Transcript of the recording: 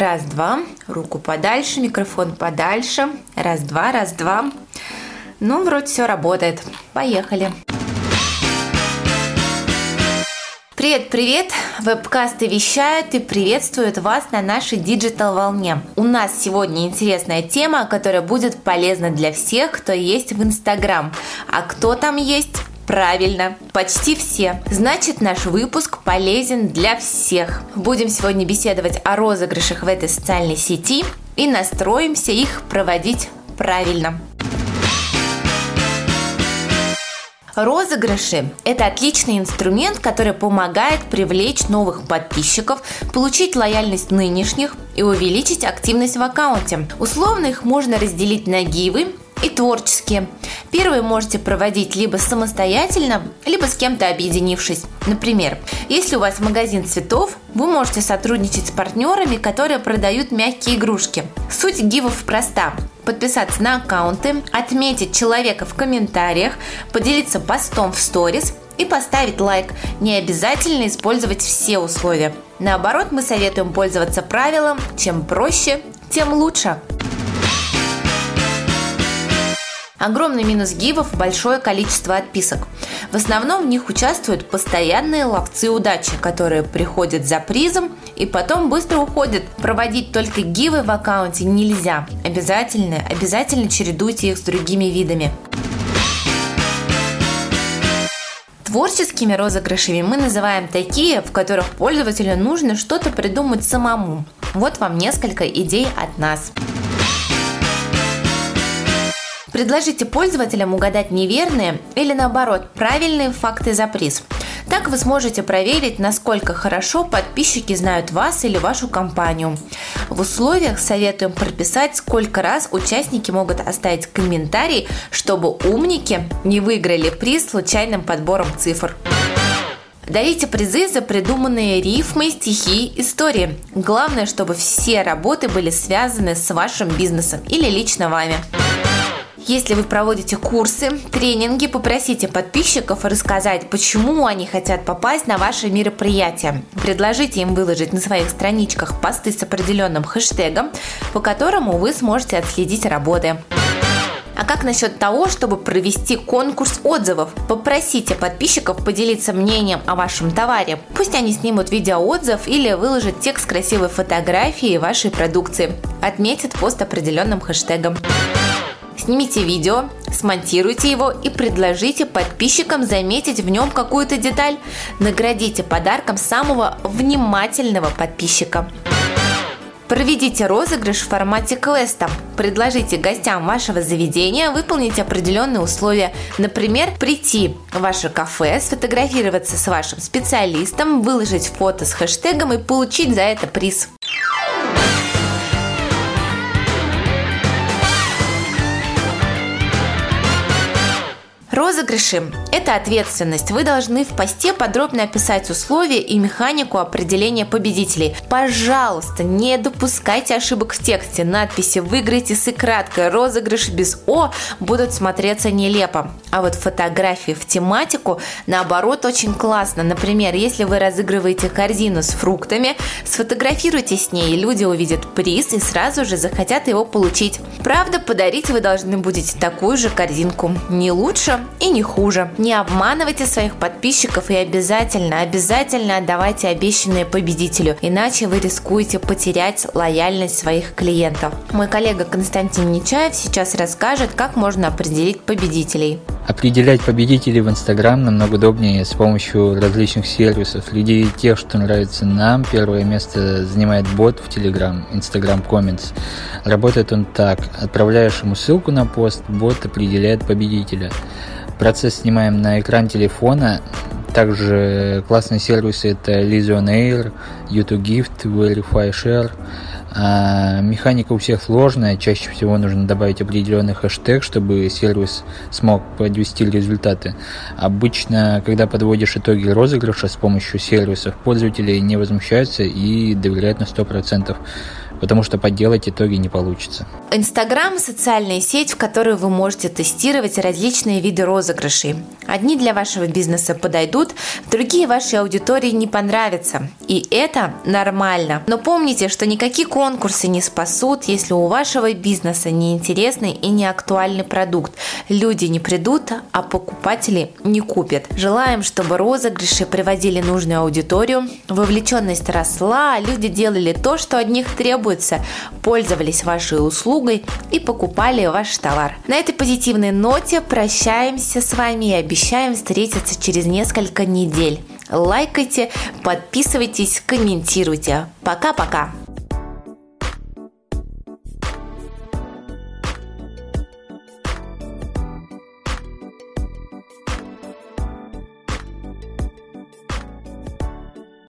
Раз-два. Руку подальше, микрофон подальше. Раз-два, раз-два. Ну, вроде все работает. Поехали. Привет-привет! Вебкасты вещают и приветствуют вас на нашей digital волне. У нас сегодня интересная тема, которая будет полезна для всех, кто есть в Инстаграм. А кто там есть? Правильно, почти все. Значит, наш выпуск полезен для всех. Будем сегодня беседовать о розыгрышах в этой социальной сети и настроимся их проводить правильно. Розыгрыши – это отличный инструмент, который помогает привлечь новых подписчиков, получить лояльность нынешних и увеличить активность в аккаунте. Условно их можно разделить на гивы и творческие. Первые можете проводить либо самостоятельно, либо с кем-то объединившись. Например, если у вас магазин цветов, вы можете сотрудничать с партнерами, которые продают мягкие игрушки. Суть гивов проста. Подписаться на аккаунты, отметить человека в комментариях, поделиться постом в сторис и поставить лайк. Не обязательно использовать все условия. Наоборот, мы советуем пользоваться правилом «чем проще, тем лучше». Огромный минус гивов – большое количество отписок. В основном в них участвуют постоянные ловцы удачи, которые приходят за призом и потом быстро уходят. Проводить только гивы в аккаунте нельзя. Обязательно, обязательно чередуйте их с другими видами. Творческими розыгрышами мы называем такие, в которых пользователю нужно что-то придумать самому. Вот вам несколько идей от нас. Предложите пользователям угадать неверные или наоборот правильные факты за приз. Так вы сможете проверить, насколько хорошо подписчики знают вас или вашу компанию. В условиях советуем прописать, сколько раз участники могут оставить комментарий, чтобы умники не выиграли приз случайным подбором цифр. Дарите призы за придуманные рифмы, стихи, истории. Главное, чтобы все работы были связаны с вашим бизнесом или лично вами. Если вы проводите курсы, тренинги, попросите подписчиков рассказать, почему они хотят попасть на ваше мероприятие. Предложите им выложить на своих страничках посты с определенным хэштегом, по которому вы сможете отследить работы. А как насчет того, чтобы провести конкурс отзывов? Попросите подписчиков поделиться мнением о вашем товаре. Пусть они снимут видеоотзыв или выложат текст красивой фотографии вашей продукции. Отметят пост определенным хэштегом. Снимите видео, смонтируйте его и предложите подписчикам заметить в нем какую-то деталь. Наградите подарком самого внимательного подписчика. Проведите розыгрыш в формате квеста. Предложите гостям вашего заведения выполнить определенные условия. Например, прийти в ваше кафе, сфотографироваться с вашим специалистом, выложить фото с хэштегом и получить за это приз. Розыгрыши – это ответственность. Вы должны в посте подробно описать условия и механику определения победителей. Пожалуйста, не допускайте ошибок в тексте. Надписи «Выиграйте с и краткой», «Розыгрыш без О» будут смотреться нелепо. А вот фотографии в тематику, наоборот, очень классно. Например, если вы разыгрываете корзину с фруктами, сфотографируйте с ней, люди увидят приз и сразу же захотят его получить. Правда, подарить вы должны будете такую же корзинку. Не лучше, и не хуже. Не обманывайте своих подписчиков и обязательно, обязательно отдавайте обещанные победителю, иначе вы рискуете потерять лояльность своих клиентов. Мой коллега Константин Нечаев сейчас расскажет, как можно определить победителей. Определять победителей в Инстаграм намного удобнее с помощью различных сервисов. Среди тех, что нравится нам, первое место занимает бот в Telegram, Instagram Comments. Работает он так. Отправляешь ему ссылку на пост, бот определяет победителя. Процесс снимаем на экран телефона. Также классные сервисы это Lesion Air, YouTube Gift, Verify Share. А механика у всех сложная, чаще всего нужно добавить определенный хэштег, чтобы сервис смог подвести результаты. Обычно, когда подводишь итоги розыгрыша с помощью сервисов, пользователи не возмущаются и доверяют на 100%. Потому что подделать итоги не получится. Инстаграм – социальная сеть, в которой вы можете тестировать различные виды розыгрышей. Одни для вашего бизнеса подойдут, другие вашей аудитории не понравятся. И это нормально. Но помните, что никакие конкурсы не спасут, если у вашего бизнеса неинтересный и не актуальный продукт. Люди не придут, а покупатели не купят. Желаем, чтобы розыгрыши приводили нужную аудиторию, вовлеченность росла, люди делали то, что от них требуется, пользовались вашей услугой и покупали ваш товар. На этой позитивной ноте прощаемся с вами и обещаем встретиться через несколько недель. Лайкайте, подписывайтесь, комментируйте. Пока-пока!